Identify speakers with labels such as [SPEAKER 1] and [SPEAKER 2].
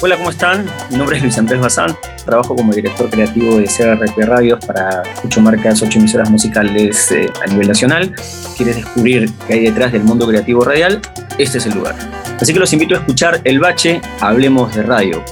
[SPEAKER 1] Hola, ¿cómo están? Mi nombre es Luis Andrés Bazán, trabajo como director creativo de CRP Radios para ocho marcas, ocho emisoras musicales eh, a nivel nacional. ¿Quieres descubrir qué hay detrás del mundo creativo radial? Este es el lugar. Así que los invito a escuchar El Bache, Hablemos de Radio.